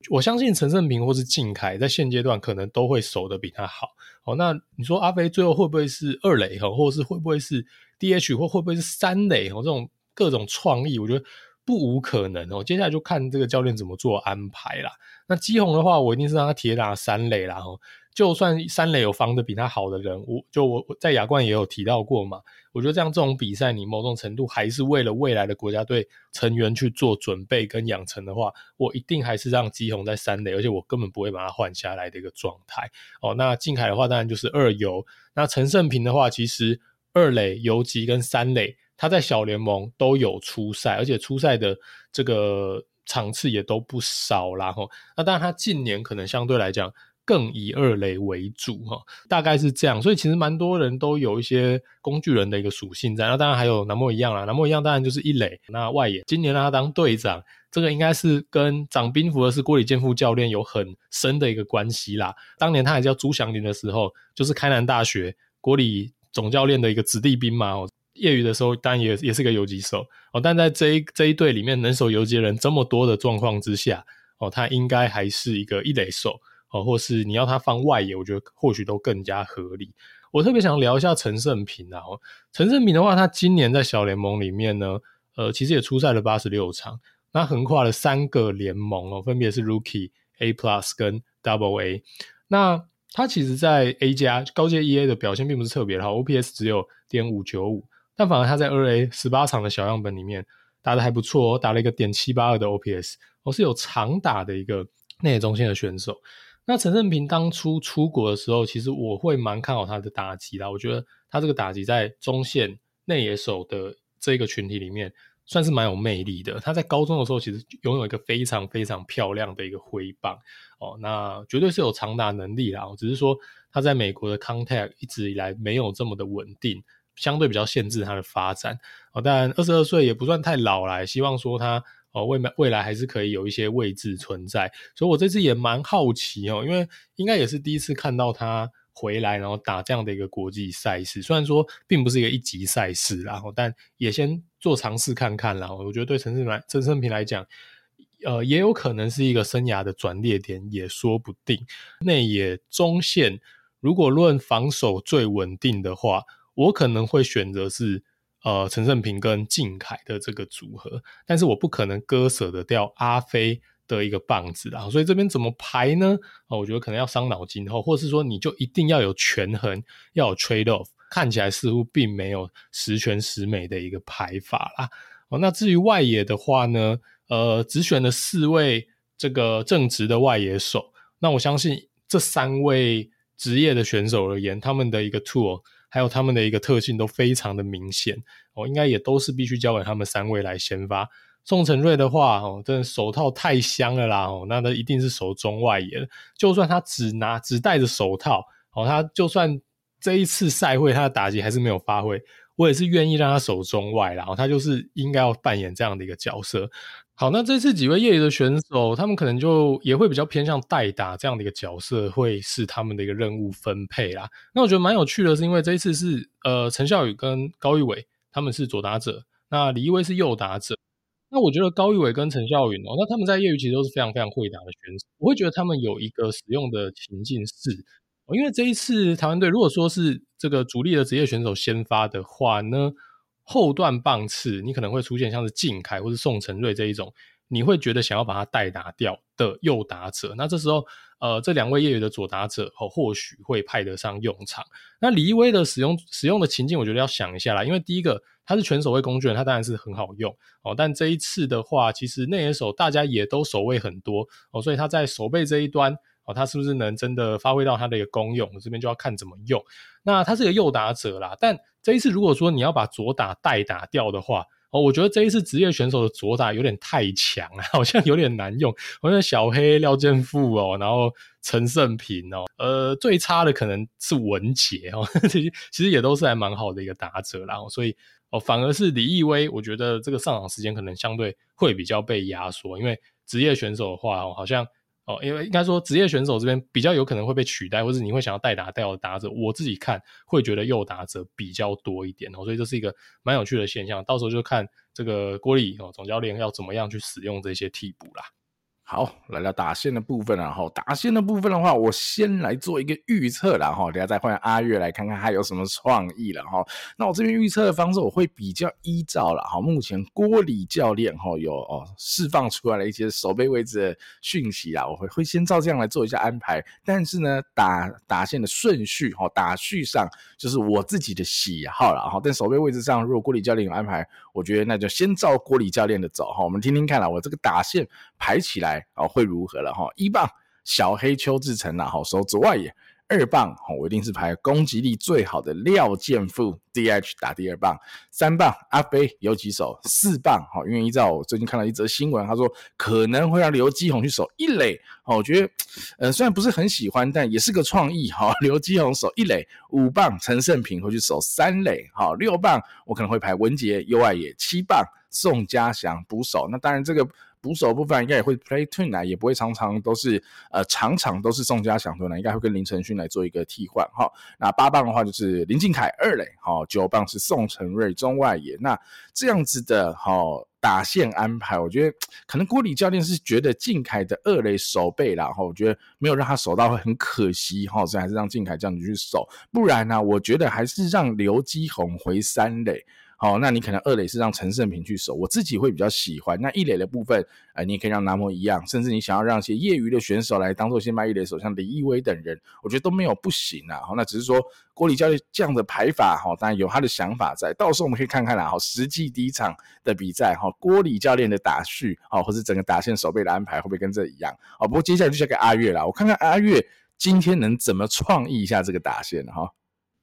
我相信陈胜平或是靖凯在现阶段可能都会守得比他好。哦，那你说阿飞最后会不会是二垒哈，或者是会不会是 DH 或会不会是三垒哦？这种各种创意，我觉得。不无可能哦，接下来就看这个教练怎么做安排啦。那基宏的话，我一定是让他铁打三垒啦。哦，就算三垒有防的比他好的人，我就我在亚冠也有提到过嘛。我觉得这样这种比赛，你某种程度还是为了未来的国家队成员去做准备跟养成的话，我一定还是让基宏在三垒，而且我根本不会把他换下来的一个状态。哦，那靖凯的话，当然就是二游。那陈胜平的话，其实二垒游击跟三垒。他在小联盟都有出赛，而且出赛的这个场次也都不少啦齁。那当然，他近年可能相对来讲更以二垒为主哈，大概是这样。所以其实蛮多人都有一些工具人的一个属性在。那当然还有南莫一样啦，南莫一样当然就是一垒。那外野今年让他当队长，这个应该是跟长兵符的是郭李建富教练有很深的一个关系啦。当年他还叫朱祥林的时候，就是开南大学郭里总教练的一个子弟兵嘛。业余的时候，当然也也是个游击手哦，但在这一这一队里面，能守游击人这么多的状况之下，哦，他应该还是一个一垒手哦，或是你要他放外野，我觉得或许都更加合理。我特别想聊一下陈胜平啊，哦，陈胜平的话，他今年在小联盟里面呢，呃，其实也出赛了八十六场，那横跨了三个联盟哦，分别是 Rookie A Plus 跟 Double A，那他其实，在 A 加高阶 EA 的表现并不是特别好，OPS 只有点五九五。但反而他在二 A 十八场的小样本里面打得还不错哦，打了一个点七八二的 OPS，我是有长打的一个内野中线的选手。那陈胜平当初出国的时候，其实我会蛮看好他的打击啦。我觉得他这个打击在中线内野手的这个群体里面算是蛮有魅力的。他在高中的时候其实拥有一个非常非常漂亮的一个挥棒哦，那绝对是有长打能力啦。只是说他在美国的 contact 一直以来没有这么的稳定。相对比较限制他的发展哦，但二十二岁也不算太老了，希望说他哦未未来还是可以有一些位置存在，所以我这次也蛮好奇哦，因为应该也是第一次看到他回来，然后打这样的一个国际赛事，虽然说并不是一个一级赛事，然后但也先做尝试看看，然后我觉得对陈胜来陈胜平来讲，呃，也有可能是一个生涯的转捩点，也说不定。内野中线如果论防守最稳定的话。我可能会选择是呃陈胜平跟靖凯的这个组合，但是我不可能割舍得掉阿飞的一个棒子啊，所以这边怎么排呢？啊，我觉得可能要伤脑筋，或者是说你就一定要有权衡，要有 trade off，看起来似乎并没有十全十美的一个排法啦。哦，那至于外野的话呢，呃，只选了四位这个正职的外野手，那我相信这三位职业的选手而言，他们的一个 tool。还有他们的一个特性都非常的明显哦，应该也都是必须交给他们三位来先发。宋承瑞的话哦，真的手套太香了啦哦，那他一定是守中外野。就算他只拿只戴着手套哦，他就算这一次赛会他的打击还是没有发挥，我也是愿意让他守中外啦。他就是应该要扮演这样的一个角色。好，那这次几位业余的选手，他们可能就也会比较偏向代打这样的一个角色，会是他们的一个任务分配啦。那我觉得蛮有趣的，是因为这一次是呃陈孝宇跟高玉伟他们是左打者，那李一威是右打者。那我觉得高玉伟跟陈孝宇哦，那他们在业余其实都是非常非常会打的选手。我会觉得他们有一个使用的情境是，因为这一次台湾队如果说是这个主力的职业选手先发的话呢，后段棒次，你可能会出现像是靖凯或是宋承瑞这一种，你会觉得想要把他代打掉的右打者。那这时候，呃，这两位业余的左打者哦，或许会派得上用场。那李一威的使用使用的情境，我觉得要想一下啦。因为第一个，他是全守卫工具人，他当然是很好用哦。但这一次的话，其实内野手大家也都守卫很多哦，所以他在守备这一端。哦，他是不是能真的发挥到他的一个功用？我这边就要看怎么用。那他是个右打者啦，但这一次如果说你要把左打代打掉的话，哦，我觉得这一次职业选手的左打有点太强了，好像有点难用。好像小黑廖健富哦，然后陈胜平哦，呃，最差的可能是文杰哦，其实其实也都是还蛮好的一个打者啦。所以哦，反而是李易威，我觉得这个上场时间可能相对会比较被压缩，因为职业选手的话哦，好像。哦，因为应该说职业选手这边比较有可能会被取代，或者你会想要代打掉的打者，我自己看会觉得右打者比较多一点哦，所以这是一个蛮有趣的现象。到时候就看这个郭李哦总教练要怎么样去使用这些替补啦。好，来到打线的部分了哈。打线的部分的话，我先来做一个预测了哈。等下再换阿月来看看他有什么创意了哈。那我这边预测的方式，我会比较依照了哈。目前郭里教练哈有哦释放出来了一些守备位置的讯息啦，我会会先照这样来做一下安排。但是呢，打打线的顺序哈，打序上就是我自己的喜好了哈。但守备位置上，如果郭里教练有安排，我觉得那就先照郭里教练的走哈。我们听听看啦，我这个打线排起来。哦，会如何了哈？一棒小黑邱志成呐，好守左外野；二棒，我一定是排攻击力最好的廖建富 DH 打第二棒。三棒阿飞有几手。四棒，好，因为依照我最近看到一则新闻，他说可能会让刘基宏去守一垒。好，我觉得，呃，虽然不是很喜欢，但也是个创意。好，刘基宏守一垒。五棒陈胜平会去守三垒。好，六棒我可能会排文杰、右外野。七棒宋家祥捕手。那当然这个。捕手部分应该也会 play twin 来，也不会常常都是呃场场都是宋家祥对呢，应该会跟林承勋来做一个替换哈。那八棒的话就是林靖凯二垒，哈，九棒是宋承睿中外野。那这样子的哈打线安排，我觉得可能郭李教练是觉得靖凯的二垒守备啦，哈，我觉得没有让他守到会很可惜哈，所以还是让靖凯这样子去守。不然呢，我觉得还是让刘基宏回三垒。好，那你可能二垒是让陈胜平去守，我自己会比较喜欢。那一垒的部分，呃，你也可以让南摩一样，甚至你想要让一些业余的选手来当做先发一垒手，像李易威等人，我觉得都没有不行啊。好，那只是说郭李教练这样的排法，哈，当然有他的想法在。到时候我们可以看看啦，好，实际第一场的比赛，哈，郭李教练的打序，好，或是整个打线守备的安排，会不会跟这一样？哦，不过接下来就交给阿月啦，我看看阿月今天能怎么创意一下这个打线，哈。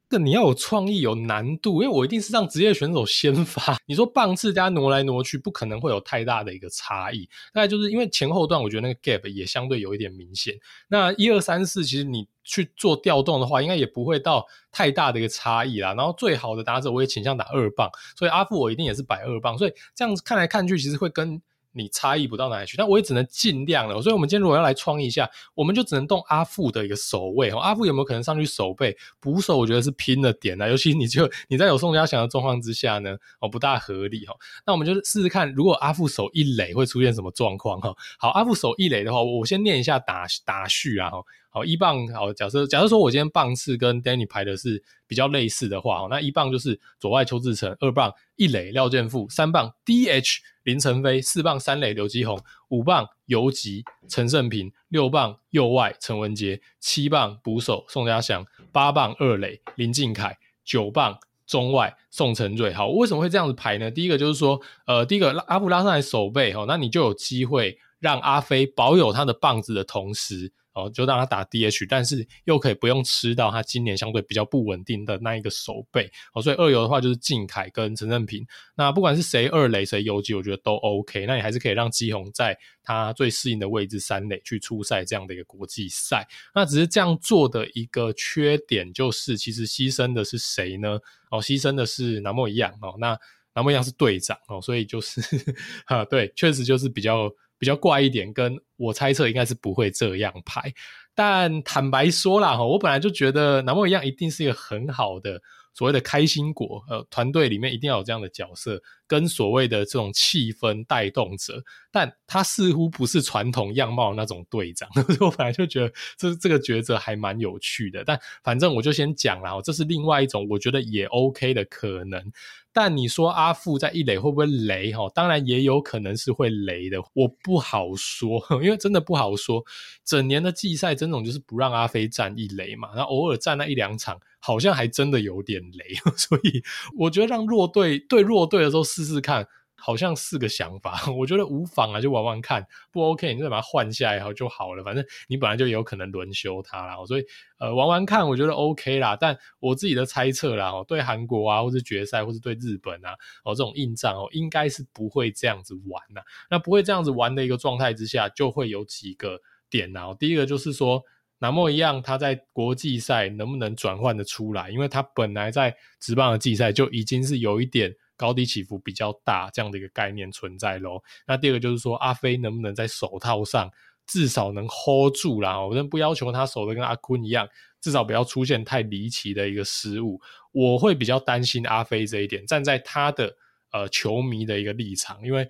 个你要有创意有难度，因为我一定是让职业选手先发。你说棒次加挪来挪去，不可能会有太大的一个差异。大概就是因为前后段，我觉得那个 gap 也相对有一点明显。那一二三四，其实你去做调动的话，应该也不会到太大的一个差异啦。然后最好的打者，我也倾向打二棒，所以阿富我一定也是摆二棒。所以这样子看来看去，其实会跟。你差异不到哪里去，但我也只能尽量了。所以，我们今天如果要来创意一下，我们就只能动阿富的一个守卫。阿富有没有可能上去守备？捕手我觉得是拼了点啊，尤其你就你在有宋家祥的状况之下呢，哦，不大合理哈。那我们就试试看，如果阿富守一垒会出现什么状况哈？好，阿富守一垒的话，我先念一下打打序啊哈。好，一棒好，假设假设说我今天棒次跟 Danny 排的是比较类似的话，那一棒就是左外邱志成，二棒一垒廖健富，三棒 DH 林晨飞，四棒三垒刘基宏，五棒游击陈胜平，六棒右外陈文杰，七棒捕手宋家祥，八棒二垒林靖凯，九棒中外宋晟睿。好，为什么会这样子排呢？第一个就是说，呃，第一个阿富拉上来守备，哈，那你就有机会让阿飞保有他的棒子的同时。哦，就让他打 DH，但是又可以不用吃到他今年相对比较不稳定的那一个守备。哦，所以二游的话就是靖凯跟陈正平。那不管是谁二垒谁游击，我觉得都 OK。那你还是可以让基宏在他最适应的位置三垒去出赛这样的一个国际赛。那只是这样做的一个缺点就是，其实牺牲的是谁呢？哦，牺牲的是南莫一样哦。那南莫一样是队长哦，所以就是 哈，对，确实就是比较。比较怪一点，跟我猜测应该是不会这样拍，但坦白说啦，我本来就觉得南莫一样一定是一个很好的。所谓的开心果，呃，团队里面一定要有这样的角色，跟所谓的这种气氛带动者，但他似乎不是传统样貌那种队长。所以我本来就觉得这这个抉择还蛮有趣的，但反正我就先讲了，这是另外一种我觉得也 OK 的可能。但你说阿富在一垒会不会雷？哈，当然也有可能是会雷的，我不好说，因为真的不好说。整年的季赛，真种就是不让阿飞站一垒嘛，然后偶尔站那一两场。好像还真的有点雷，所以我觉得让弱队对弱队的时候试试看，好像是个想法。我觉得无妨啊，就玩玩看，不 OK 你就把它换下来然后就好了。反正你本来就有可能轮休他啦，所以呃玩玩看，我觉得 OK 啦。但我自己的猜测啦，对韩国啊，或是决赛，或是对日本啊，哦这种硬仗哦，应该是不会这样子玩呐。那不会这样子玩的一个状态之下，就会有几个点啊。第一个就是说。南莫一样，他在国际赛能不能转换的出来？因为他本来在职棒的季赛就已经是有一点高低起伏比较大这样的一个概念存在咯。那第二个就是说，阿飞能不能在手套上至少能 hold 住啦？我真不要求他守的跟阿坤一样，至少不要出现太离奇的一个失误。我会比较担心阿飞这一点，站在他的呃球迷的一个立场，因为。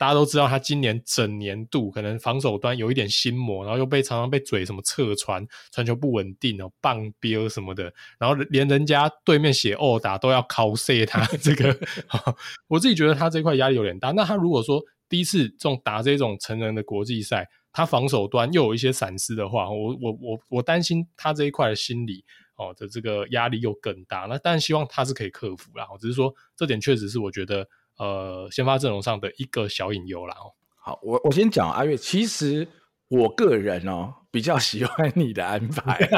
大家都知道，他今年整年度可能防守端有一点心魔，然后又被常常被嘴什么侧传、传球不稳定哦、棒标什么的，然后连人家对面写殴打都要靠射他 这个，我自己觉得他这块压力有点大。那他如果说第一次这种打这种成人的国际赛，他防守端又有一些闪失的话，我我我我担心他这一块的心理哦的这个压力又更大。那但希望他是可以克服啦，只是说这点确实是我觉得。呃，先发阵容上的一个小隐忧啦。哦，好，我我先讲阿月，其实我个人哦比较喜欢你的安排，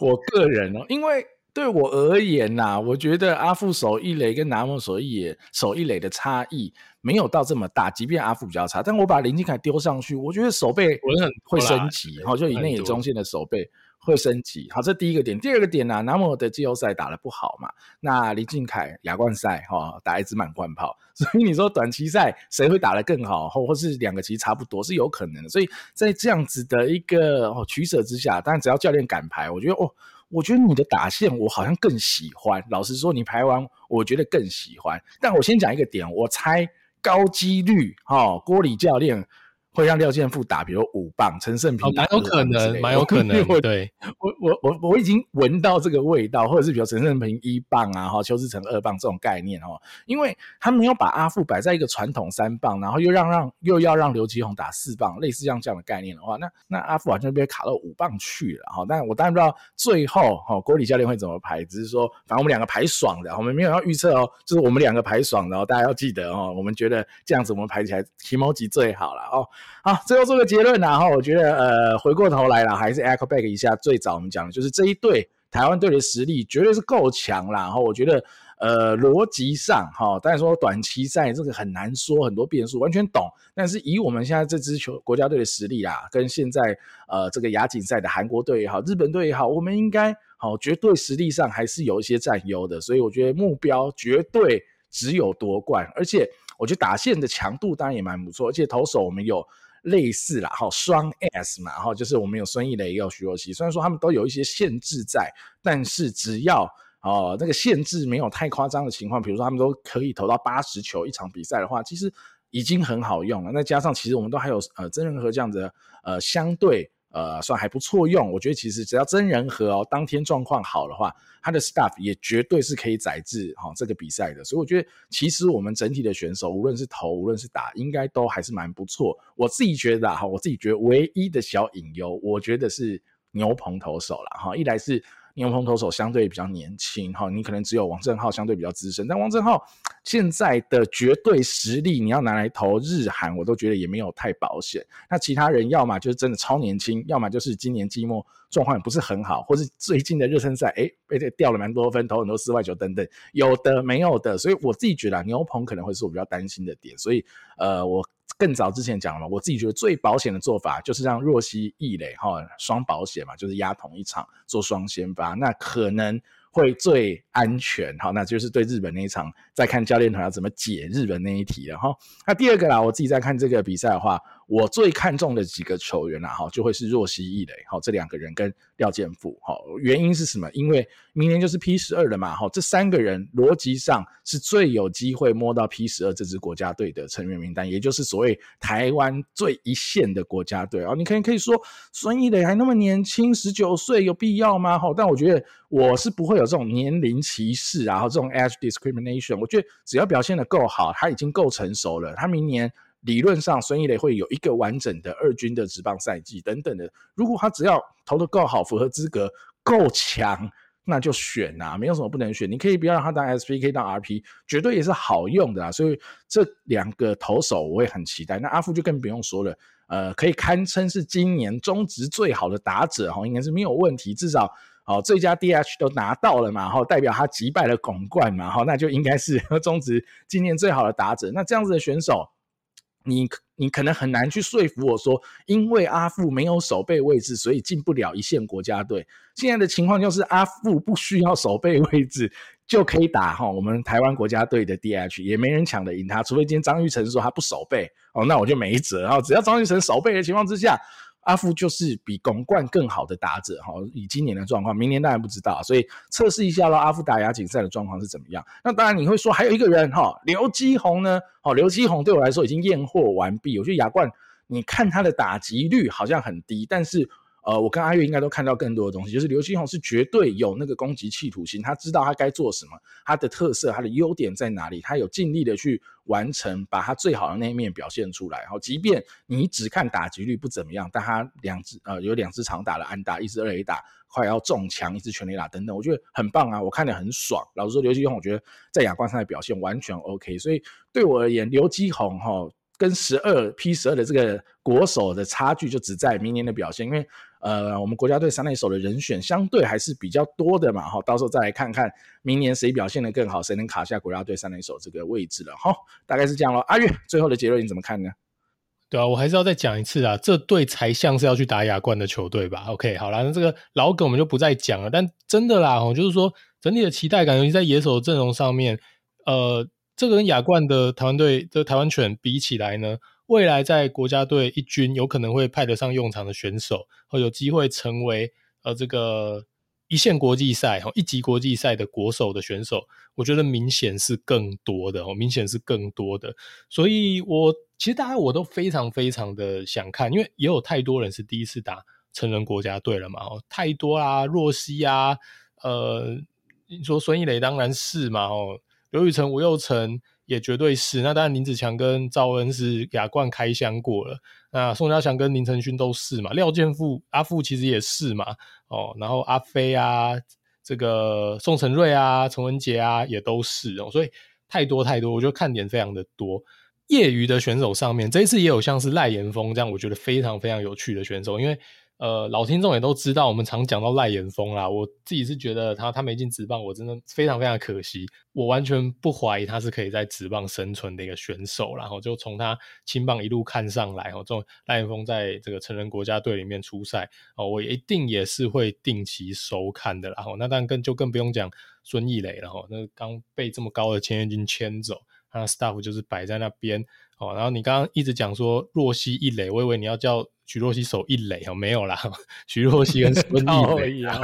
我个人哦，因为对我而言呐、啊，我觉得阿富守一垒跟拿莫守一垒守一垒的差异没有到这么大，即便阿富比较差，但我把林金凯丢上去，我觉得守备会升级，然后，就以内野中线的守备。会升级，好，这第一个点。第二个点呢、啊，南摩的季后赛打得不好嘛？那林俊凯亚冠赛哈、打一支满贯炮，所以你说短期赛谁会打得更好，或或是两个其实差不多是有可能的。所以在这样子的一个、哦、取舍之下，当然只要教练敢排，我觉得哦，我觉得你的打线我好像更喜欢。老实说，你排完我觉得更喜欢。但我先讲一个点，我猜高几率哈、郭李教练。会让廖健富打，比如五棒，陈胜平蛮、哦、有可能，蛮有可能。对，我我我我已经闻到这个味道，或者是比如陈胜平一棒啊，哈，邱志成二棒这种概念哦，因为他没有把阿富摆在一个传统三棒，然后又让让又要让刘基鸿打四棒，类似这样这样的概念的话，那那阿富好像被卡到五棒去了哈。但我当然不知道最后哈郭李教练会怎么排，只是说反正我们两个排爽的，我们没有要预测哦，就是我们两个排爽的哦，大家要记得哦，我们觉得这样子我们排起来提摩吉最好了哦。好，最后做个结论，然后我觉得，呃，回过头来了，还是 echo back 一下最早我们讲的，就是这一队台湾队的实力绝对是够强啦。然后我觉得，呃，逻辑上，哈，当然说短期赛这个很难说，很多变数完全懂。但是以我们现在这支球国家队的实力啊，跟现在呃这个亚锦赛的韩国队也好，日本队也好，我们应该好绝对实力上还是有一些占优的。所以我觉得目标绝对只有夺冠，而且我觉得打线的强度当然也蛮不错，而且投手我们有。类似啦，哈，双 S 嘛，哈，就是我们有孙艺磊也有徐若曦，虽然说他们都有一些限制在，但是只要哦那个限制没有太夸张的情况，比如说他们都可以投到八十球一场比赛的话，其实已经很好用了。那加上其实我们都还有呃曾仁和这样子呃相对。呃，算还不错用，我觉得其实只要真人和哦，当天状况好的话，他的 staff 也绝对是可以载至哈这个比赛的。所以我觉得，其实我们整体的选手，无论是投，无论是打，应该都还是蛮不错。我自己觉得哈，我自己觉得唯一的小隐忧，我觉得是牛棚投手了哈。一来是。牛棚投手相对比较年轻哈，你可能只有王正浩相对比较资深，但王正浩现在的绝对实力，你要拿来投日韩，我都觉得也没有太保险。那其他人要么就是真的超年轻，要么就是今年季末状况也不是很好，或是最近的热身赛哎被这掉了蛮多分，投很多四外球等等，有的没有的，所以我自己觉得啊牛棚可能会是我比较担心的点，所以呃我。更早之前讲了嘛，我自己觉得最保险的做法就是让若曦、易磊哈双保险嘛，就是压同一场做双先发，那可能会最安全。哈，那就是对日本那一场，再看教练团要怎么解日本那一题了哈。那第二个啦，我自己在看这个比赛的话。我最看重的几个球员啦，哈，就会是若曦、易垒，哈，这两个人跟廖建富，哈，原因是什么？因为明年就是 P 十二了嘛，哈，这三个人逻辑上是最有机会摸到 P 十二这支国家队的成员名单，也就是所谓台湾最一线的国家队啊。你可以可以说孙易磊还那么年轻，十九岁有必要吗？哈，但我觉得我是不会有这种年龄歧视，然后这种 age discrimination，我觉得只要表现得够好，他已经够成熟了，他明年。理论上，孙一磊会有一个完整的二军的职棒赛季等等的。如果他只要投的够好，符合资格，够强，那就选啊，没有什么不能选。你可以不要让他当 SP，可以当 RP，绝对也是好用的啊。所以这两个投手我会很期待。那阿富就更不用说了，呃，可以堪称是今年中职最好的打者哈，应该是没有问题。至少哦，最佳 DH 都拿到了嘛，然后代表他击败了巩冠嘛，哈，那就应该是 中职今年最好的打者。那这样子的选手。你你可能很难去说服我说，因为阿富没有守备位置，所以进不了一线国家队。现在的情况就是阿富不需要守备位置就可以打哈，我们台湾国家队的 DH 也没人抢得赢他，除非今天张玉成说他不守备哦，那我就没辙。啊只要张玉成守备的情况之下。阿富就是比拱冠更好的打者哈，以今年的状况，明年当然不知道，所以测试一下咯，阿富打亚锦赛的状况是怎么样？那当然你会说还有一个人哈，刘基宏呢？哦，刘基宏对我来说已经验货完毕。我觉得亚冠，你看他的打击率好像很低，但是。呃，我跟阿月应该都看到更多的东西，就是刘基鸿是绝对有那个攻击企图心，他知道他该做什么，他的特色，他的优点在哪里，他有尽力的去完成，把他最好的那一面表现出来。好，即便你只看打击率不怎么样，但他两只呃有两只长打的安打，一支二垒打快要中墙，一支全垒打等等，我觉得很棒啊，我看得很爽。老实说，刘基鸿我觉得在亚冠上的表现完全 OK，所以对我而言，刘基鸿哈。跟十二 P 十二的这个国手的差距就只在明年的表现，因为呃，我们国家队三垒手的人选相对还是比较多的嘛，哈，到时候再来看看明年谁表现得更好，谁能卡下国家队三垒手这个位置了，哈，大概是这样咯。阿月，最后的结论你怎么看呢？对啊，我还是要再讲一次啊，这队才像是要去打亚冠的球队吧？OK，好啦，那这个老梗我们就不再讲了，但真的啦，就是说整体的期待感，尤其在野手阵容上面，呃。这个跟亚冠的台湾队的台湾犬比起来呢，未来在国家队一军有可能会派得上用场的选手，会有机会成为呃这个一线国际赛哈一级国际赛的国手的选手，我觉得明显是更多的哦，明显是更多的。所以我其实大家我都非常非常的想看，因为也有太多人是第一次打成人国家队了嘛，哦，太多啦，若曦啊，呃，你说孙艺磊当然是嘛，哦。刘宇辰、吴又成也绝对是，那当然林子强跟赵恩是亚冠开箱过了，那宋家祥跟林承勋都是嘛，廖健富阿富其实也是嘛，哦，然后阿飞啊，这个宋承瑞啊，陈文杰啊也都是哦，所以太多太多，我觉得看点非常的多。业余的选手上面，这一次也有像是赖延峰这样，我觉得非常非常有趣的选手，因为。呃，老听众也都知道，我们常讲到赖延峰啦。我自己是觉得他他没进职棒，我真的非常非常可惜。我完全不怀疑他是可以在职棒生存的一个选手，然后就从他青棒一路看上来，哦，这种赖延峰在这个成人国家队里面出赛，哦，我一定也是会定期收看的。然后那当然更就更不用讲孙艺磊了，哈，那刚被这么高的签约金签走，他 staff 就是摆在那边。哦，然后你刚刚一直讲说若曦一垒，我以为你要叫徐若曦守一垒哦，没有啦，徐若曦跟孙 艺磊一样。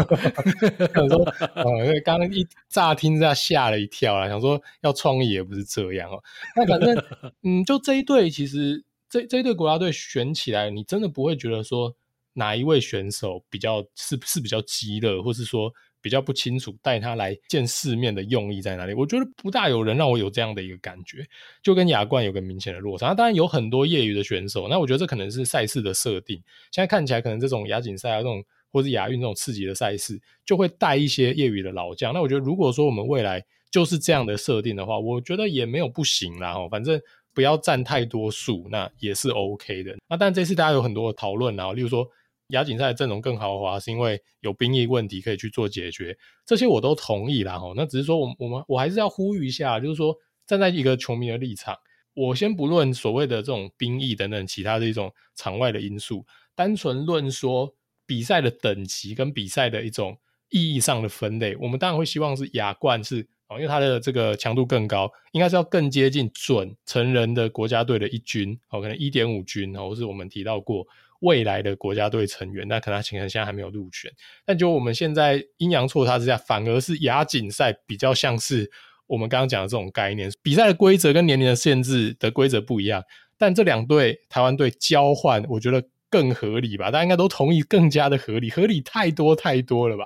想说，哦，因为刚刚一乍听这样吓了一跳啦，想说要创意也不是这样哦。那反正，嗯，就这一队，其实这这一队国家队选起来，你真的不会觉得说哪一位选手比较是是比较激的，或是说。比较不清楚带他来见世面的用意在哪里？我觉得不大有人让我有这样的一个感觉，就跟亚冠有个明显的落差。那当然有很多业余的选手，那我觉得这可能是赛事的设定。现在看起来，可能这种亚锦赛啊，这种或是亚运这种刺激的赛事，就会带一些业余的老将。那我觉得，如果说我们未来就是这样的设定的话，我觉得也没有不行啦。哦，反正不要占太多数，那也是 OK 的。那但这次大家有很多的讨论啊，例如说。亚锦赛阵容更豪华，是因为有兵役问题可以去做解决，这些我都同意啦。吼，那只是说，我我们我还是要呼吁一下，就是说，站在一个球迷的立场，我先不论所谓的这种兵役等等其他的一种场外的因素，单纯论说比赛的等级跟比赛的一种意义上的分类，我们当然会希望是亚冠是，因为它的这个强度更高，应该是要更接近准成人的国家队的一军哦，可能一点五军哦，或是我们提到过。未来的国家队成员，那可能他现在还没有入选。但就我们现在阴阳错差之下，反而是亚锦赛比较像是我们刚刚讲的这种概念。比赛的规则跟年龄的限制的规则不一样，但这两队台湾队交换，我觉得更合理吧？大家应该都同意，更加的合理，合理太多太多了吧？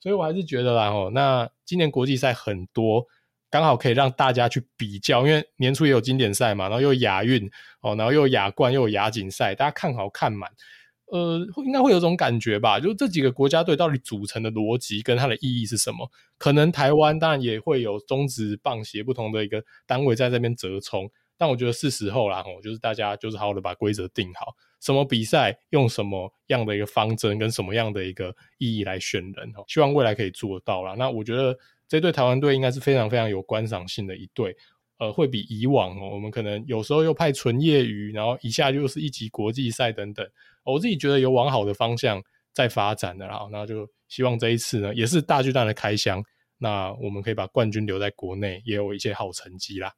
所以我还是觉得啦，哦，那今年国际赛很多。刚好可以让大家去比较，因为年初也有经典赛嘛，然后又亚运哦，然后又亚冠，又有亚锦赛，大家看好看满，呃，应该会有种感觉吧？就这几个国家队到底组成的逻辑跟它的意义是什么？可能台湾当然也会有中职棒协不同的一个单位在这边折冲，但我觉得是时候啦，我，就是大家就是好好的把规则定好，什么比赛用什么样的一个方针跟什么样的一个意义来选人哦，希望未来可以做到啦。那我觉得。这队台湾队应该是非常非常有观赏性的一队，呃，会比以往，我们可能有时候又派纯业余，然后一下就是一级国际赛等等，我自己觉得有往好的方向在发展的啦，那就希望这一次呢，也是大巨蛋的开箱，那我们可以把冠军留在国内，也有一些好成绩啦。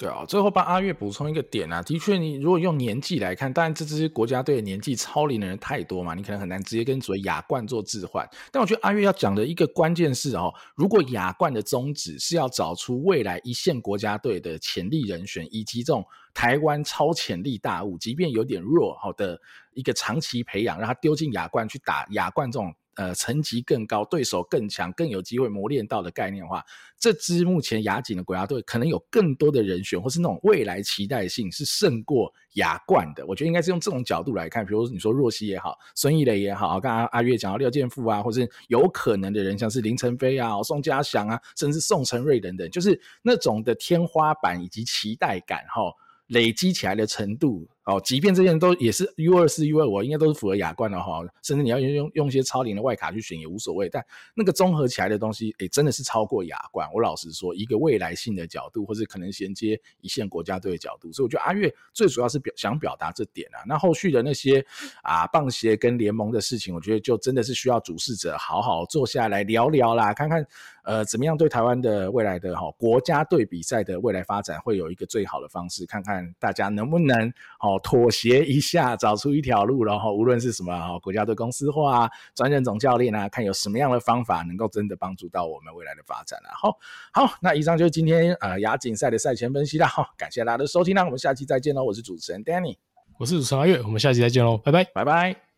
对啊，最后帮阿月补充一个点啊，的确，你如果用年纪来看，当然这支国家队的年纪超龄的人太多嘛，你可能很难直接跟所谓亚冠做置换。但我觉得阿月要讲的一个关键是哦，如果亚冠的宗旨是要找出未来一线国家队的潜力人选，以及这种台湾超潜力大物，即便有点弱好的一个长期培养，让他丢进亚冠去打亚冠这种。呃，层级更高，对手更强，更有机会磨练到的概念的话，这支目前亚锦的国家队可能有更多的人选，或是那种未来期待性是胜过亚冠的。我觉得应该是用这种角度来看，比如说你说若曦也好，孙艺磊也好，刚刚阿月讲到廖健富啊，或是有可能的人，像是林晨飞啊、宋家祥啊，甚至宋承瑞等等，就是那种的天花板以及期待感哈。累积起来的程度。哦，即便这些人都也是 U 二四 U 二五，应该都是符合亚冠的哈，甚至你要用用用一些超龄的外卡去选也无所谓。但那个综合起来的东西，诶、真的是超过亚冠。我老实说，一个未来性的角度，或是可能衔接一线国家队的角度，所以我觉得阿月最主要是表想表达这点啊。那后续的那些啊棒协跟联盟的事情，我觉得就真的是需要主事者好好坐下来聊聊啦，看看呃怎么样对台湾的未来的哈国家队比赛的未来发展会有一个最好的方式，看看大家能不能好妥协一下，找出一条路，然后无论是什么哈国家队公司化啊，专任总教练啊，看有什么样的方法能够真的帮助到我们未来的发展啊。好，好，那以上就是今天呃亚锦赛的赛前分析啦。好，感谢大家的收听，那我们下期再见喽。我是主持人 Danny，我是主持人阿月，我们下期再见喽，拜拜，拜拜。